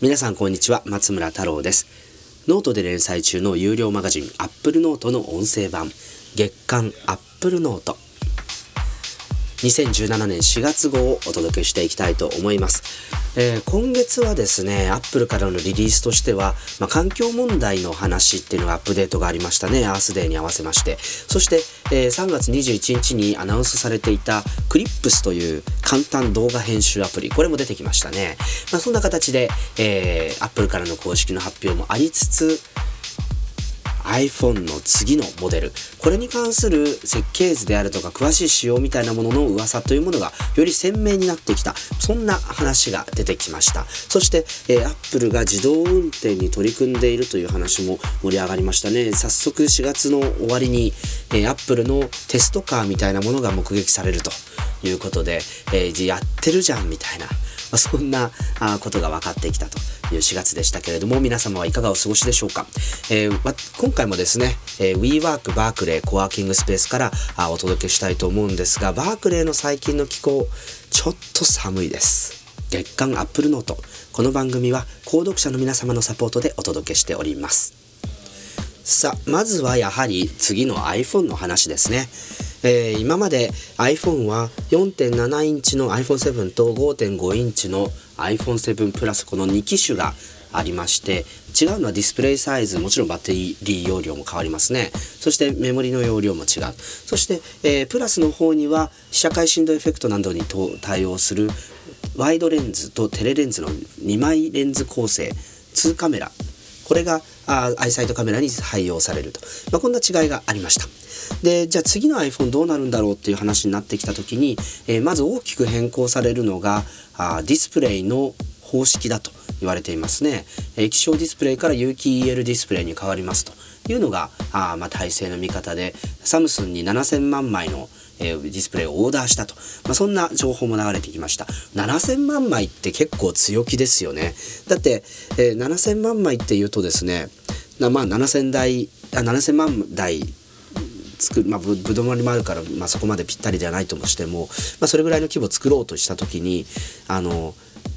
皆さんこんにちは松村太郎です。ノートで連載中の有料マガジンアップルノートの音声版。月刊アップルノート。2017年4月号をお届けしていきたいと思います。えー、今月はですね、アップルからのリリースとしては、まあ、環境問題の話っていうのがアップデートがありましたね、アースデーに合わせまして。そして、えー、3月21日にアナウンスされていたクリップスという簡単動画編集アプリ、これも出てきましたね。まあ、そんな形で、えー、アップルからの公式の発表もありつつ、iPhone の次のモデル。これに関する設計図であるとか詳しい仕様みたいなものの噂というものがより鮮明になってきた。そんな話が出てきました。そして、えー、Apple が自動運転に取り組んでいるという話も盛り上がりましたね。早速4月の終わりに、えー、Apple のテストカーみたいなものが目撃されると。いうことで、えー、やってるじゃんみたいな。まあ、そんなことが分かってきたと。いう4月でしたけれども、皆様はいかがお過ごしでしょうか？えー、ま、今回もですね、えー、WeWork バークレーコワーキングスペースからあお届けしたいと思うんですが、バークレーの最近の気候、ちょっと寒いです。月刊アップルノート。この番組は購読者の皆様のサポートでお届けしております。さあ、まずはやはり次の iPhone の話ですね。えー、今まで iPhone は4.7インチの iPhone7 と5.5インチの iPhone7 プラスこの2機種がありまして違うのはディスプレイサイズもちろんバッテリー容量も変わりますね。そしてメモリの容量も違う。そして、えー、プラスの方には被写界振動エフェクトなどに対応するワイドレンズとテレレンズの2枚レンズ構成2カメラこれがあアイサイトカメラに配用されると、まあ、こんな違いがありました。でじゃあ次の iPhone どうなるんだろうっていう話になってきた時に、えー、まず大きく変更されるのがあディスプレイの方式だと言われていますね、えー、液晶ディスプレイから有機 EL ディスプレイに変わりますというのがあまあ体制の見方でサムスンに7000万枚のえー、ディスプレイをオーダーしたと、まあ、そんな情報も流れてきました。7000万枚って結構強気ですよね。だって、えー、7000万枚っていうとですねまあ7000台あ7000万台作る、まあ、ぶぶどまりもあるから、まあ、そこまでぴったりではないともしても、まあ、それぐらいの規模を作ろうとした時にあの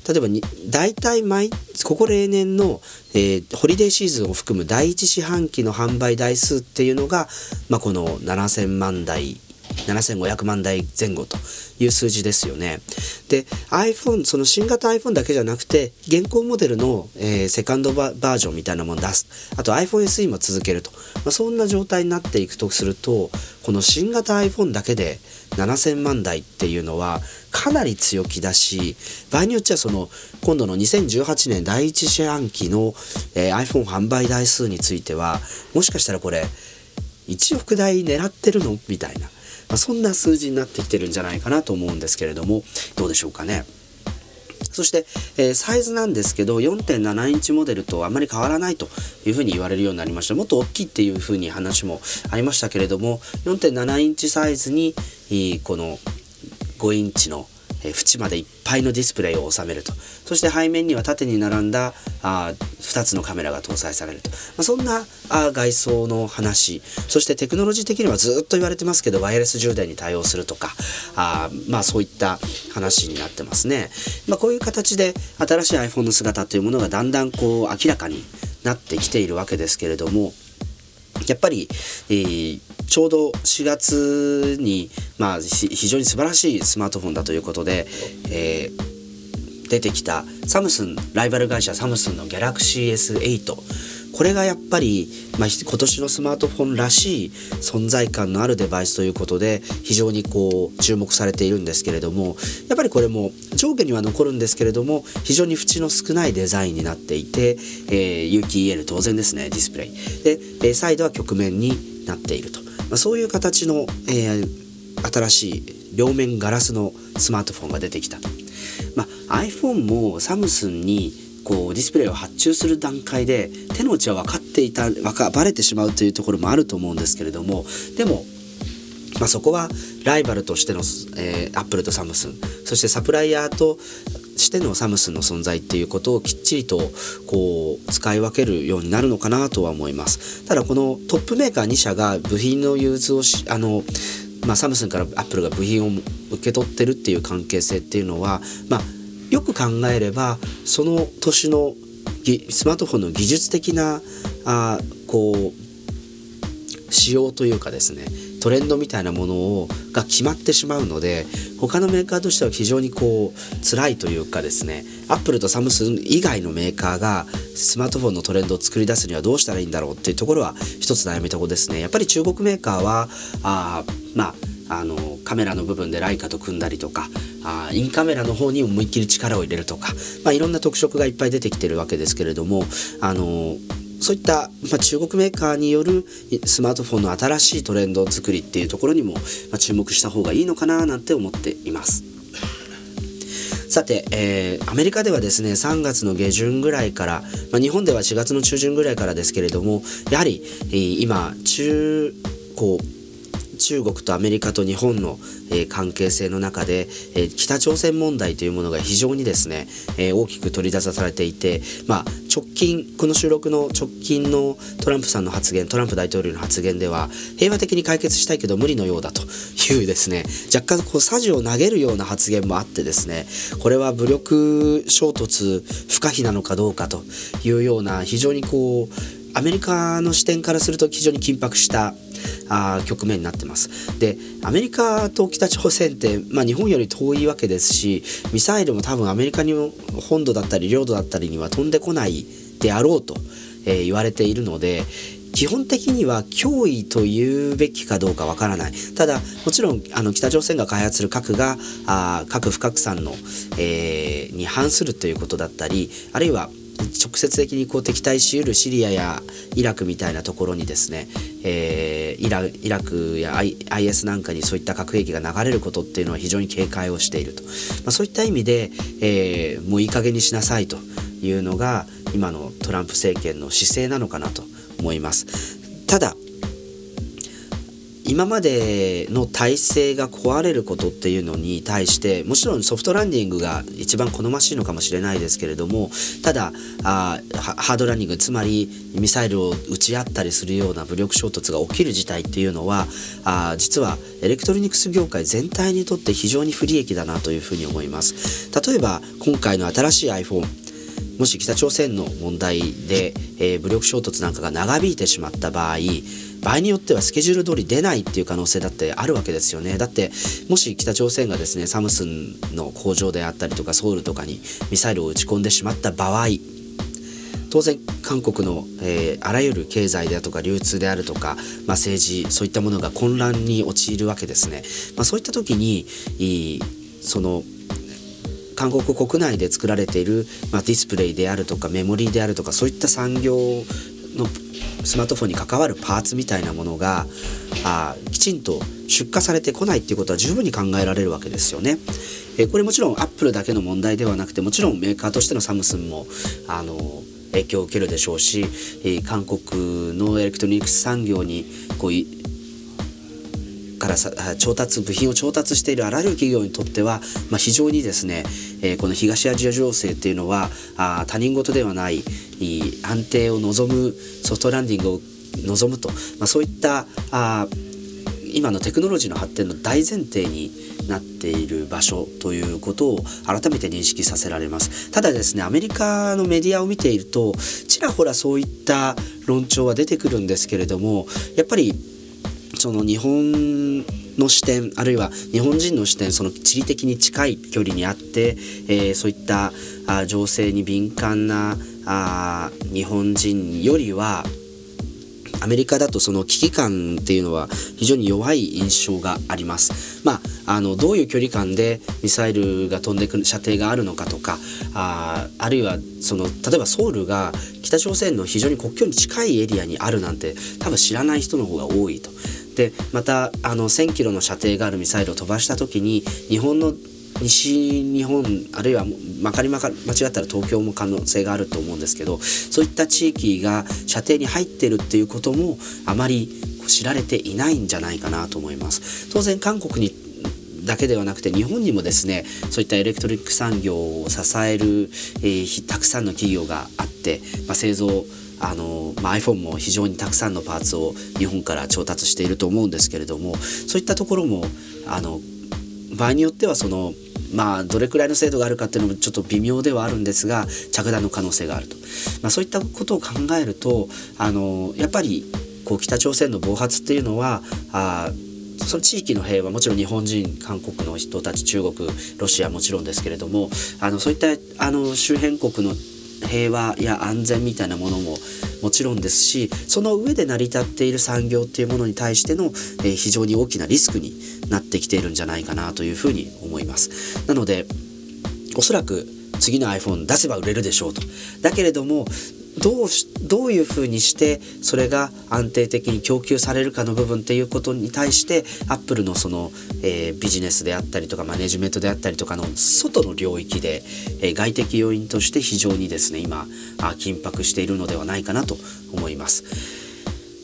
例えばに大体毎ここ例年の、えー、ホリデーシーズンを含む第一四半期の販売台数っていうのが、まあ、この7,000万台7500万台前後という数字ですよね。で iPhone その新型 iPhone だけじゃなくて現行モデルの、えー、セカンドバージョンみたいなものを出すあと iPhone SE も続けると、まあ、そんな状態になっていくとするとこの新型 iPhone だけで7000万台っていうのはかなり強気だし場合によっちゃその今度の2018年第一四半期の、えー、iPhone 販売台数についてはもしかしたらこれ1億台狙ってるの？みたいな。まあ、そんな数字になってきてるんじゃないかなと思うんですけれどもどうでしょうかね。そして、えー、サイズなんですけど4.7インチモデルとあまり変わらないというふうに言われるようになりましたもっと大きいっていうふうに話もありましたけれども4.7インチサイズにこの5インチのえ縁までいっぱいのディスプレイを収めると。そして背面には縦に並んだあ2つのカメラが搭載されると、まあ、そんなあ外装の話。そしてテクノロジー的にはずっと言われてますけどワイヤレス充電に対応するとか。あまあそういった話になってますね、まあ、こういう形で新しい iPhone の姿というものがだんだんこう明らかになってきているわけですけれどもやっぱり、えー、ちょうど4月に、まあ、非常に素晴らしいスマートフォンだということで、えー、出てきたサムスンライバル会社サムスンの Galaxy S8 これがやっぱり、まあ、今年のスマートフォンらしい存在感のあるデバイスということで非常にこう注目されているんですけれどもやっぱりこれも上下には残るんですけれども非常に縁の少ないデザインになっていて、えー、有機 EL 当然ですねディスプレイ。で、えサイドは曲面になっていると。まあ、そういう形の、えー、新しい両面ガラスのスマートフォンが出てきた、まあ、iPhone もサムスンにこうディスプレイを発注する段階で手の内は分かっていた分かバレてしまうというところもあると思うんですけれどもでも、まあ、そこはライバルとしての、えー、アップルとサムスンそしてサプライヤーとしてのサムスンの存在っていうことをきっちりとこう使い分けるようになるのかなとは思います。ただこのトップメーカー2社が部品の融通をしあのまあ、サムスンからアップルが部品を受け取ってるっていう関係性っていうのは、まあ、よく考えればその年のスマートフォンの技術的なあこう仕様というかですねトレンドみたいなものをが決まってしまうので他のメーカーとしては非常にこう辛いというかですねアップルとサムスン以外のメーカーがスマートフォンのトレンドを作り出すにはどうしたらいいんだろうっていうところは一つ悩みとこですね。やっぱり中国メーカーはあまああのカメラの部分でライカと組んだりとかあインカメラの方に思いっきり力を入れるとか、まあ、いろんな特色がいっぱい出てきてるわけですけれどもあのそういった、まあ、中国メーカーによるスマートフォンの新しいトレンド作りっていうところにも、まあ、注目した方がいいのかななんて思っています。さて、えー、アメリカではですね3月の下旬ぐらいから、まあ、日本では4月の中旬ぐらいからですけれどもやはり、えー、今中高中国とアメリカと日本の、え、関係性の中で、え、北朝鮮問題というものが非常にですね、え、大きく取り出されていて、まあ、直近この収録の直近のトランプさんの発言トランプ大統領の発言では平和的に解決したいけど無理のようだと いうですね若干こうサジを投げるような発言もあってですねこれは武力衝突不可避なのかどうかというような非常にこうアメリカの視点からすると非常に緊迫したあ局面になってます。でアメリカと北朝鮮って、まあ、日本より遠いわけですしミサイルも多分アメリカに本土だったり領土だったりには飛んでこないであろうと、えー、言われているので基本的には脅威と言うべきかどうかわからないただもちろんあの北朝鮮が開発する核があ核不拡散の、えー、に反するということだったりあるいは直接的にこう敵対しうるシリアやイラクみたいなところにですね、えー、イライラクや IS なんかにそういった核兵器が流れることっていうのは非常に警戒をしていると、まあ、そういった意味で、えー、もういい加減にしなさいというのが今のトランプ政権の姿勢なのかなと思います。ただ今までの体制が壊れることっていうのに対してもちろんソフトランディングが一番好ましいのかもしれないですけれどもただあハードランディングつまりミサイルを撃ち合ったりするような武力衝突が起きる事態っていうのはあ実はエレクトロニクス業界全体にとって非常に不利益だなというふうに思います。例えば今回の新しい iPhone もし北朝鮮の問題で、えー、武力衝突なんかが長引いてしまった場合場合によってはスケジュール通り出ないっていう可能性だってあるわけですよね。だってもし北朝鮮がですねサムスンの工場であったりとかソウルとかにミサイルを撃ち込んでしまった場合当然韓国の、えー、あらゆる経済であとか流通であるとか、まあ、政治そういったものが混乱に陥るわけですね、まあ、そういった時にその韓国国内で作られている、まあ、ディスプレイであるとかメモリーであるとかそういった産業のスマートフォンに関わるパーツみたいなものがあきちんと出荷されてこないっていうことは十分に考えられるわけですよね。えこれもちろんアップルだけの問題ではなくてもちろんメーカーとしてのサムスンもあの影響を受けるでしょうし、え韓国のエレクトロニクス産業にこうからさ調達部品を調達しているあらゆる企業にとっては、まあ、非常にですね、えー、この東アジア情勢っていうのはあ他人事ではない安定を望むソフトランディングを望むと、まあ、そういったあ今のテクノロジーの発展の大前提になっている場所ということを改めて認識させられます。ただですねアメリカのメディアを見ているとちらほらそういった論調は出てくるんですけれどもやっぱりその日本の視点あるいは日本人の視点その地理的に近い距離にあって、えー、そういったあ情勢に敏感なあ日本人よりはアメリカだとその危機感っていうのは非常に弱い印象があります。まあ、あのどういう距離感でミサイルが飛んでくる射程があるのかとかああるいはその例えばソウルが北朝鮮の非常に国境に近いエリアにあるなんて多分知らない人の方が多いと。でまたあの1,000キロの射程があるミサイルを飛ばした時に日本の西日本あるいはまかりまか間違ったら東京も可能性があると思うんですけどそういった地域が射程に入ってるっていうこともあまり知られていないんじゃないかなと思います。当然韓国にだけではなくて日本にもですねそういったエレクトリック産業を支える、えー、たくさんの企業があって、まあ、製造あの、まあ、iPhone も非常にたくさんのパーツを日本から調達していると思うんですけれどもそういったところもあの場合によってはそのまあどれくらいの精度があるかっていうのもちょっと微妙ではあるんですが着弾の可能性があると、まあ、そういったことを考えるとあのやっぱりこう北朝鮮の暴発っていうのはあその地域の平和もちろん日本人韓国の人たち中国ロシアもちろんですけれどもあのそういったあの周辺国の平和や安全みたいなものももちろんですしその上で成り立っている産業っていうものに対しての、えー、非常に大きなリスクになってきているんじゃないかなというふうに思います。なのでおそらく次の iPhone 出せば売れるでしょうと。だけれどもどうどういうふうにしてそれが安定的に供給されるかの部分っていうことに対してアップルのその、えー、ビジネスであったりとかマネジメントであったりとかの外の領域で、えー、外的要因として非常にですね今あ緊迫しているのではないかなと思います。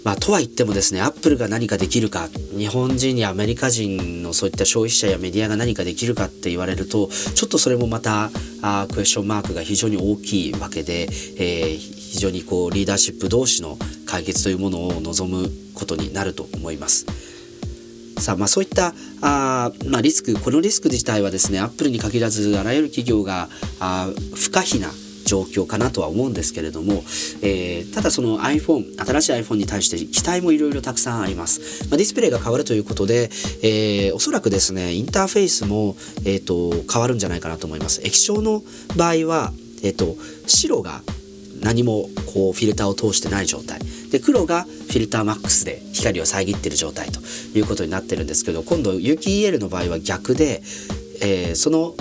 まあ、とは言ってもですね、アップルが何かできるか、日本人やアメリカ人のそういった消費者やメディアが何かできるかって言われると、ちょっとそれもまた、あクエスチョンマークが非常に大きいわけで、えー、非常にこうリーダーシップ同士の解決というものを望むことになると思います。さあまあ、そういったあ、まあ、リスクこのリスク自体はですねアップルに限らずあらゆる企業があ不可避な状況かなとは思うんですけれども、えー、ただその iPhone 新しい iPhone に対して期待もいろいろたくさんあります、まあ、ディスプレイが変わるということで、えー、おそらくですねインターフェースも、えーと、変わるんじゃないかなと思います液晶の場合は、えーと、白が何もこうフィルターを通してない状態。で黒がフィルターマックスで光を遮っている状態ということになってるんですけど今度有機 EL の場合は逆で、えー、その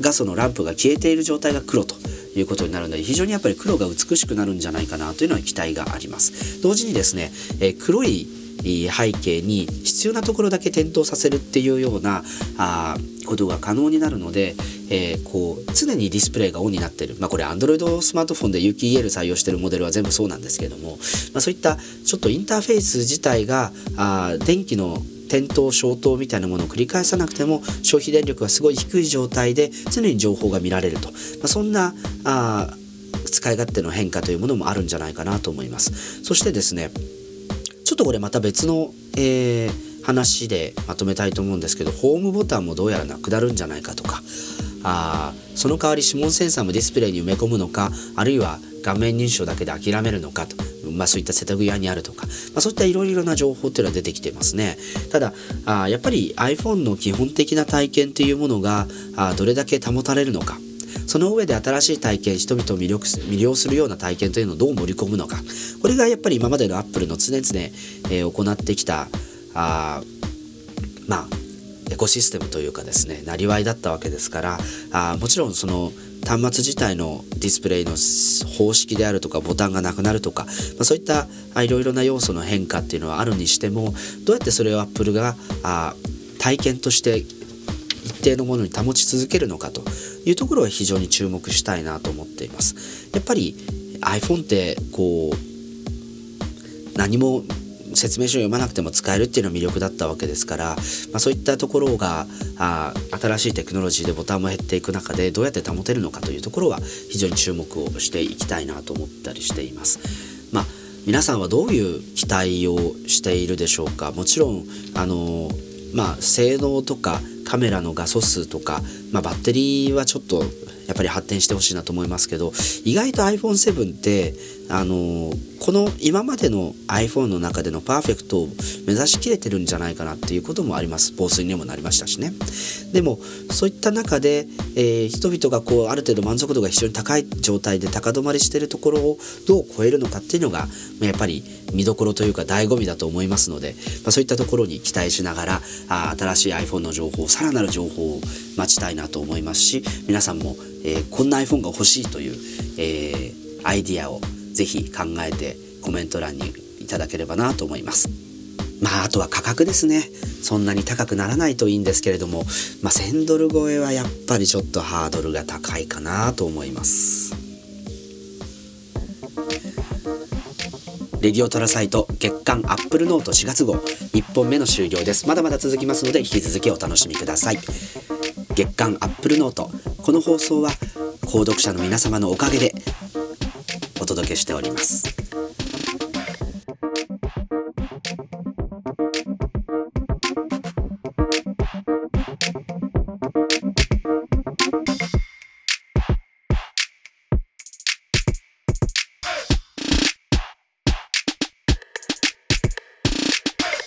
画素のランプが消えている状態が黒ということになるので非常にやっぱり黒が美しくなるんじゃないかなというのは期待があります。同時にですね、え黒い背景に必要なところだけ点灯させるっていうようなあことが可能になるので、えー、こう常にディスプレイがオンになってる、まあ、これ Android スマートフォンで UKEL 採用してるモデルは全部そうなんですけども、まあ、そういったちょっとインターフェース自体があ電気の点灯消灯みたいなものを繰り返さなくても消費電力がすごい低い状態で常に情報が見られると、まあ、そんなあ使い勝手の変化というものもあるんじゃないかなと思います。そしてですねとこれまた別の、えー、話でまとめたいと思うんですけどホームボタンもどうやらなくなるんじゃないかとかあその代わり指紋センサーもディスプレイに埋め込むのかあるいは画面認証だけで諦めるのかとまあ、そういった瀬戸際にあるとか、まあ、そういったいろいろな情報っていうのは出てきてますね。ただ、あやっぱり iPhone の基本的な体験というものがあどれだけ保たれるのか。その上で新しい体験、人々を魅力魅了するような体験というのをどう盛り込むのか。これがやっぱり今までの Apple の常々、えー、行ってきた、あまあ、エコシステムというかですね、なりわいだったわけですから、あもちろんその端末自体のディスプレイの方式であるとかボタンがなくなるとか、まあ、そういったいろいろな要素の変化っていうのはあるにしてもどうやってそれを Apple があ体験として一定のものに保ち続けるのかというところは非常に注目したいなと思っています。やっぱり iPhone ってこう何も説明書を読まなくても使えるっていうのは魅力だったわけですから、まあ、そういったところがあ新しいテクノロジーでボタンも減っていく中でどうやって保てるのかというところは非常に注目をしていきたいなと思ったりしています。まあ皆さんはどういう期待をしているでしょうかもちろんあのまあ性能とかカメラの画素数とか、まあ、バッテリーはちょっとやっぱり発展してほしいなと思いますけど意外と iPhone7 ってあのこの今までの iPhone の中でのパーフェクトを目指しきれてるんじゃないかなっていうこともあります。防水にもなりましたしね。でもそういった中で、えー、人々がこうある程度満足度が非常に高い状態で高止まりしてるところをどう超えるのかっていうのがやっぱり見どころというか醍醐味だと思いますので、まあ、そういったところに期待しながらあ新しい iPhone の情報さらなる情報を待ちたいなと思いますし皆さんもえー、こんな iPhone が欲しいという、えー、アイディアをぜひ考えてコメント欄にいただければなと思います。まあ、あとは価格ですね。そんなに高くならないといいんですけれども、まあ、1000ドル超えはやっぱりちょっとハードルが高いかなと思います。レディオトラサイト月間アップルノート4月号1本目の終了です。まだまだ続きますので引き続きお楽しみください。月間アップルノートこの放送は購読者の皆様のおかげで届けしております。